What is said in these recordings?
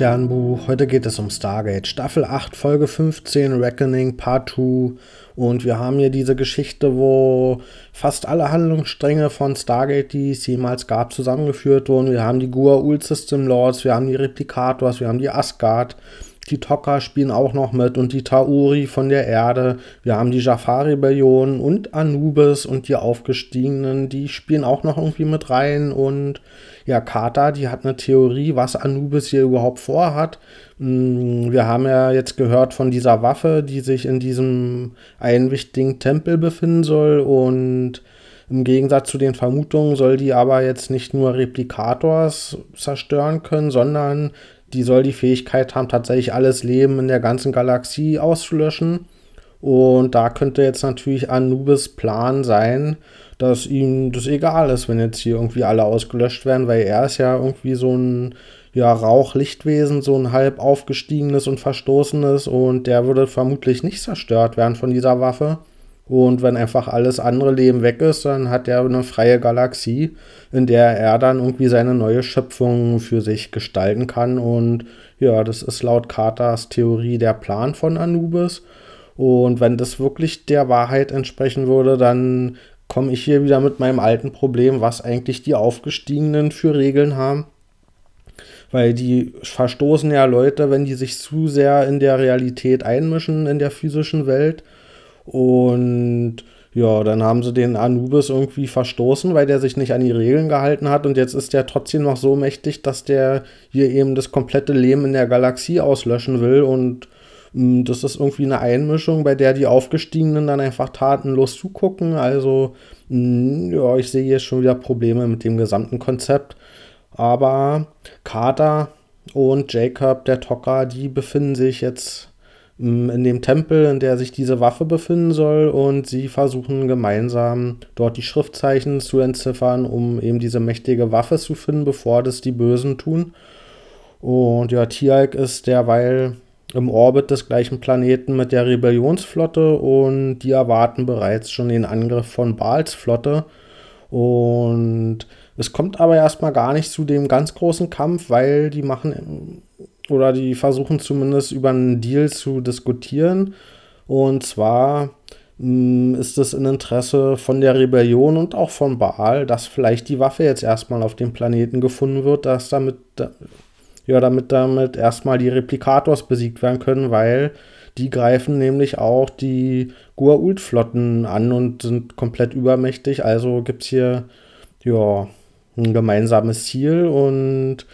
Sternbuch. Heute geht es um Stargate. Staffel 8, Folge 15, Reckoning, Part 2. Und wir haben hier diese Geschichte, wo fast alle Handlungsstränge von Stargate, die es jemals gab, zusammengeführt wurden. Wir haben die Goa'uld System Lords, wir haben die Replikators, wir haben die Asgard. Die Tokka spielen auch noch mit und die Tauri von der Erde. Wir haben die Jafar-Rebellion und Anubis und die Aufgestiegenen, die spielen auch noch irgendwie mit rein. Und ja, Kata, die hat eine Theorie, was Anubis hier überhaupt vorhat. Mm, wir haben ja jetzt gehört von dieser Waffe, die sich in diesem einen wichtigen Tempel befinden soll und im Gegensatz zu den Vermutungen soll die aber jetzt nicht nur Replikators zerstören können, sondern die soll die Fähigkeit haben, tatsächlich alles Leben in der ganzen Galaxie auszulöschen. Und da könnte jetzt natürlich Anubis Plan sein, dass ihm das egal ist, wenn jetzt hier irgendwie alle ausgelöscht werden, weil er ist ja irgendwie so ein ja, Rauchlichtwesen, so ein halb aufgestiegenes und verstoßenes und der würde vermutlich nicht zerstört werden von dieser Waffe. Und wenn einfach alles andere Leben weg ist, dann hat er eine freie Galaxie, in der er dann irgendwie seine neue Schöpfung für sich gestalten kann. Und ja, das ist laut Carters Theorie der Plan von Anubis. Und wenn das wirklich der Wahrheit entsprechen würde, dann komme ich hier wieder mit meinem alten Problem, was eigentlich die Aufgestiegenen für Regeln haben. Weil die verstoßen ja Leute, wenn die sich zu sehr in der Realität einmischen, in der physischen Welt. Und ja, dann haben sie den Anubis irgendwie verstoßen, weil der sich nicht an die Regeln gehalten hat. Und jetzt ist der trotzdem noch so mächtig, dass der hier eben das komplette Leben in der Galaxie auslöschen will. Und mh, hm, das ist irgendwie eine Einmischung, bei der die Aufgestiegenen dann einfach tatenlos zugucken. Also, mh, hm, ja, ich sehe hier schon wieder Probleme mit dem gesamten Konzept. Aber Carter und Jacob, der Tocker, die befinden sich jetzt in dem Tempel, in der sich diese Waffe befinden soll und sie versuchen gemeinsam dort die Schriftzeichen zu entziffern, um eben diese mächtige Waffe zu finden, bevor das die Bösen tun. Und ja, Tialk ist derweil im Orbit des gleichen Planeten mit der Rebellionsflotte und die erwarten bereits schon den Angriff von Baals Flotte. Und es kommt aber erstmal gar nicht zu dem ganz großen Kampf, weil die machen oder die versuchen zumindest über einen Deal zu diskutieren. Und zwar mh, mm, ist es in Interesse von der Rebellion und auch von Baal, dass vielleicht die Waffe jetzt erstmal auf dem Planeten gefunden wird, dass damit, ja, damit damit erstmal die Replikators besiegt werden können, weil die greifen nämlich auch die Goa'uld-Flotten an und sind komplett übermächtig. Also gibt es hier ja, ein gemeinsames Ziel und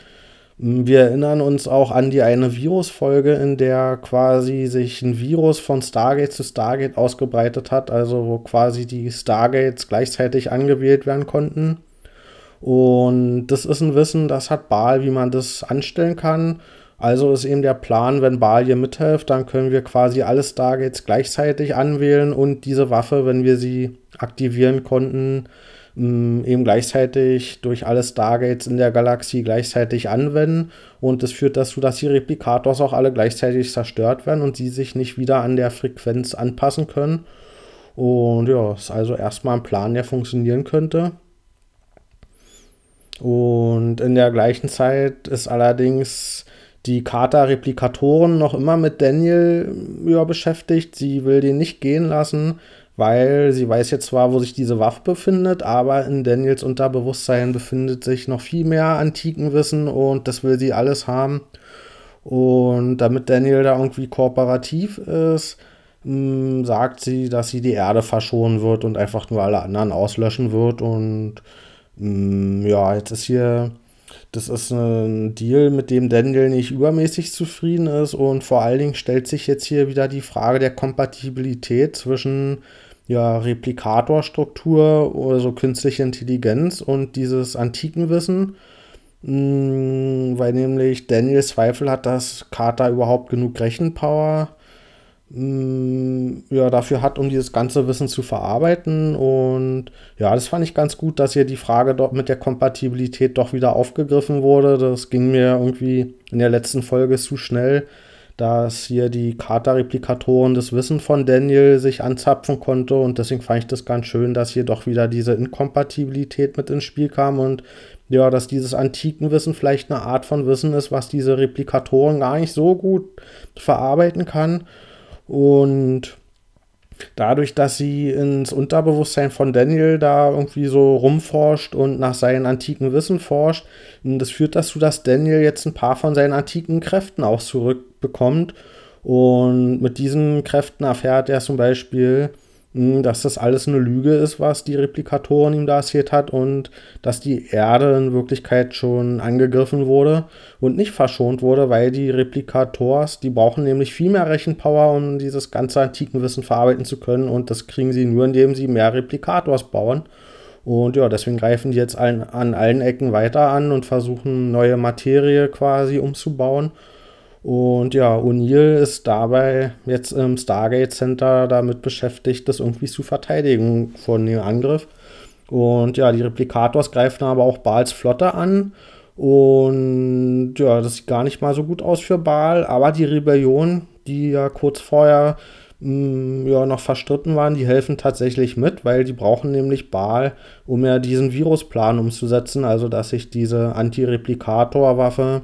wir erinnern uns auch an die eine Virusfolge, in der quasi sich ein Virus von Stargate zu Stargate ausgebreitet hat, also wo quasi die Stargates gleichzeitig angewählt werden konnten. Und das ist ein Wissen, das hat Baal, wie man das anstellen kann. Also ist eben der Plan, wenn Baal hier mithilft, dann können wir quasi alle Stargates gleichzeitig anwählen und diese Waffe, wenn wir sie aktivieren konnten, eben gleichzeitig durch alle Stargates in der Galaxie gleichzeitig anwenden. Und das führt dazu, dass die Replikators auch alle gleichzeitig zerstört werden und sie sich nicht wieder an der Frequenz anpassen können. Und ja, ist also erstmal ein Plan, der funktionieren könnte. Und in der gleichen Zeit ist allerdings die Kata-Replikatoren noch immer mit Daniel ja, beschäftigt. Sie will den nicht gehen lassen, weil sie weiß jetzt zwar, wo sich diese Waffe befindet, aber in Daniels Unterbewusstsein befindet sich noch viel mehr Antikenwissen und das will sie alles haben. Und damit Daniel da irgendwie kooperativ ist, mm, sagt sie, dass sie die Erde verschonen wird und einfach nur alle anderen auslöschen wird. Und mm, ja, jetzt ist hier das ist ein Deal, mit dem Daniel nicht übermäßig zufrieden ist und vor allen Dingen stellt sich jetzt hier wieder die Frage der Kompatibilität zwischen ja, Replikatorstruktur oder so künstliche Intelligenz und dieses Antikenwissen, mh, weil nämlich Daniel Zweifel hat, dass Carter überhaupt genug Rechenpower mh, ja, dafür hat, um dieses ganze Wissen zu verarbeiten. Und ja, das fand ich ganz gut, dass hier die Frage dort mit der Kompatibilität doch wieder aufgegriffen wurde. Das ging mir irgendwie in der letzten Folge zu schnell dass hier die Kata-Replikatoren das Wissen von Daniel sich anzapfen konnte und deswegen fand ich das ganz schön, dass hier doch wieder diese Inkompatibilität mit ins Spiel kam und ja, dass dieses antiken Wissen vielleicht eine Art von Wissen ist, was diese Replikatoren gar nicht so gut verarbeiten kann. Und dadurch, dass sie ins Unterbewusstsein von Daniel da irgendwie so rumforscht und nach seinem antiken Wissen forscht, das führt dazu, dass Daniel jetzt ein paar von seinen antiken Kräften auch zurückbekommt. Und mit diesen Kräften erfährt er zum Beispiel, hm, dass das alles eine Lüge ist, was die Replikatoren ihm da erzählt hat und dass die Erde in Wirklichkeit schon angegriffen wurde und nicht verschont wurde, weil die Replikators, die brauchen nämlich viel mehr Rechenpower, um dieses ganze antiken Wissen verarbeiten zu können und das kriegen sie nur, indem sie mehr Replikators bauen. Und ja, deswegen greifen die jetzt an, an allen Ecken weiter an und versuchen neue Materie quasi umzubauen. Und ja, O'Neill ist dabei jetzt im Stargate Center damit beschäftigt, das irgendwie zu verteidigen von dem Angriff. Und ja, die Replikators greifen aber auch Baals Flotte an. Und ja, das sieht gar nicht mal so gut aus für Baal. Aber die Rebellion, die ja kurz vorher mh, mm, ja noch verstritten waren, die helfen tatsächlich mit, weil die brauchen nämlich Baal, um ja diesen Virusplan umzusetzen. Also, dass sich diese Anti-Replikator-Waffe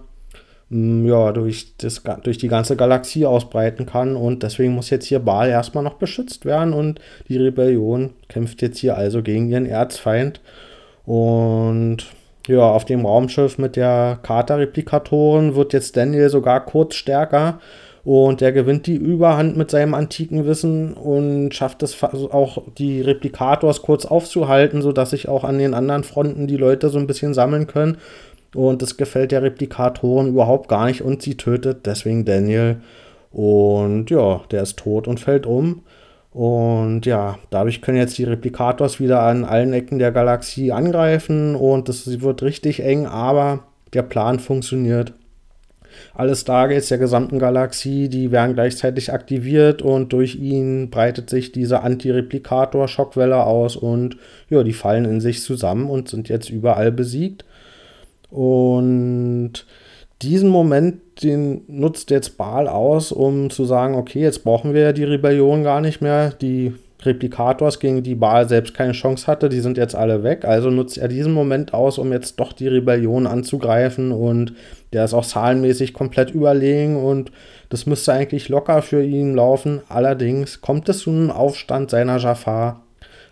ja, durch, das, durch die ganze Galaxie ausbreiten kann. Und deswegen muss jetzt hier Baal erstmal noch beschützt werden. Und die Rebellion kämpft jetzt hier also gegen ihren Erzfeind. Und ja, auf dem Raumschiff mit der Kater-Replikatoren wird jetzt Daniel sogar kurz stärker. Und der gewinnt die Überhand mit seinem antiken Wissen und schafft es auch, die Replikators kurz aufzuhalten, sodass sich auch an den anderen Fronten die Leute so ein bisschen sammeln können. Und das gefällt der Replikatoren überhaupt gar nicht und sie tötet deswegen Daniel. Und ja, der ist tot und fällt um. Und ja, dadurch können jetzt die Replikators wieder an allen Ecken der Galaxie angreifen und es wird richtig eng, aber der Plan funktioniert. Alle Stargates der gesamten Galaxie, die werden gleichzeitig aktiviert und durch ihn breitet sich diese Anti-Replikator-Schockwelle aus und ja, die fallen in sich zusammen und sind jetzt überall besiegt. Und diesen Moment, den nutzt jetzt Baal aus, um zu sagen, okay, jetzt brauchen wir ja die Rebellion gar nicht mehr. Die Replikators, gegen die Baal selbst keine Chance hatte, die sind jetzt alle weg. Also nutzt er diesen Moment aus, um jetzt doch die Rebellion anzugreifen. Und der ist auch zahlenmäßig komplett überlegen und das müsste eigentlich locker für ihn laufen. Allerdings kommt es zu einem Aufstand seiner Jafar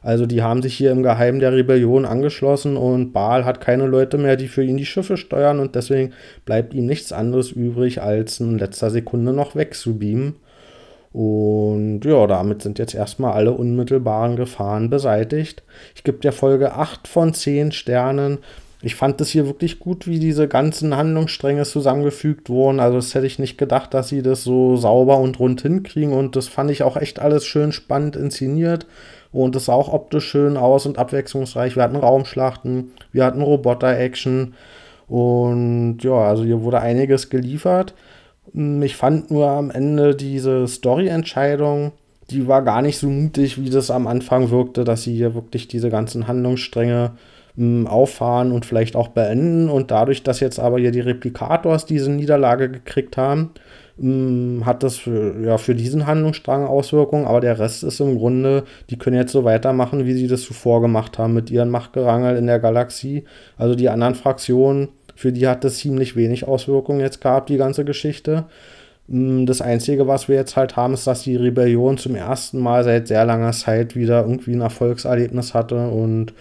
also die haben sich hier im Geheimen der Rebellion angeschlossen und Baal hat keine Leute mehr, die für ihn die Schiffe steuern und deswegen bleibt ihm nichts anderes übrig, als in letzter Sekunde noch wegzubeamen. Und ja, damit sind jetzt erstmal alle unmittelbaren Gefahren beseitigt. Ich gebe der Folge 8 von 10 Sternen. Ich fand es hier wirklich gut, wie diese ganzen Handlungsstränge zusammengefügt wurden. Also das hätte ich nicht gedacht, dass sie das so sauber und rund hinkriegen. Und das fand ich auch echt alles schön spannend inszeniert. Und es sah auch optisch schön aus und abwechslungsreich. Wir hatten Raumschlachten, wir hatten Roboter-Action. Und ja, also hier wurde einiges geliefert. Hm, ich fand nur am Ende diese Story-Entscheidung, die war gar nicht so mutig, wie das am Anfang wirkte, dass sie hier wirklich diese ganzen Handlungsstränge hm, auffahren und vielleicht auch beenden. Und dadurch, dass jetzt aber hier die Replikators diese Niederlage gekriegt haben, hm, hat das für, ja, für diesen Handlungsstrang Auswirkungen, aber der Rest ist im Grunde, die können jetzt so weitermachen, wie sie das zuvor gemacht haben mit ihren Machtgerangel in der Galaxie. Also die anderen Fraktionen, für die hat das ziemlich wenig Auswirkungen jetzt gehabt, die ganze Geschichte. Hm, das Einzige, was wir jetzt halt haben, ist, dass die Rebellion zum ersten Mal seit sehr langer Zeit wieder irgendwie ein Erfolgserlebnis hatte und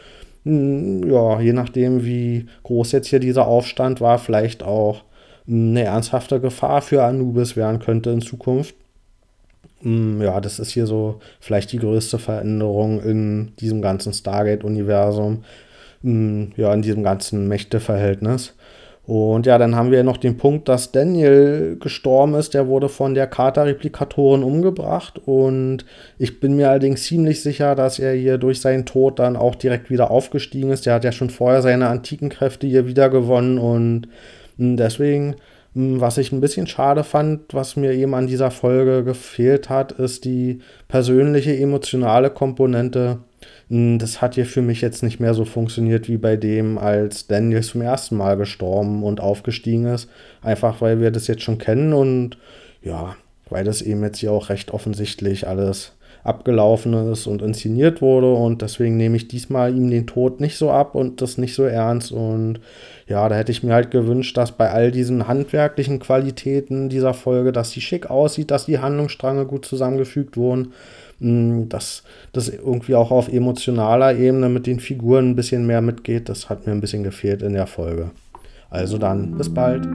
hm, ja, je nachdem, wie groß jetzt hier dieser Aufstand war, vielleicht auch eine ernsthafte Gefahr für Anubis werden könnte in Zukunft. Mm, ja, das ist hier so vielleicht die größte Veränderung in diesem ganzen Stargate-Universum, mm, ja, in diesem ganzen Mächteverhältnis. Und ja, dann haben wir noch den Punkt, dass Daniel gestorben ist. Der wurde von der Carter-Replikatorin umgebracht. Und ich bin mir allerdings ziemlich sicher, dass er hier durch seinen Tod dann auch direkt wieder aufgestiegen ist. Der hat ja schon vorher seine antiken Kräfte hier wieder gewonnen. Und deswegen, hm, was ich ein bisschen schade fand, was mir eben an dieser Folge gefehlt hat, ist die persönliche, emotionale Komponente. Hm, das hat hier für mich jetzt nicht mehr so funktioniert wie bei dem, als Daniel zum ersten Mal gestorben und aufgestiegen ist. Einfach weil wir das jetzt schon kennen und ja, weil das eben jetzt hier auch recht offensichtlich alles abgelaufen ist und inszeniert wurde. Und deswegen nehme ich diesmal ihm den Tod nicht so ab und das nicht so ernst. Und ja, da hätte ich mir halt gewünscht, dass bei all diesen handwerklichen Qualitäten dieser Folge, dass sie schick aussieht, dass die Handlungsstränge gut zusammengefügt wurden, hm, dass das irgendwie auch auf emotionaler Ebene mit den Figuren ein bisschen mehr mitgeht. Das hat mir ein bisschen gefehlt in der Folge. Also dann, bis bald.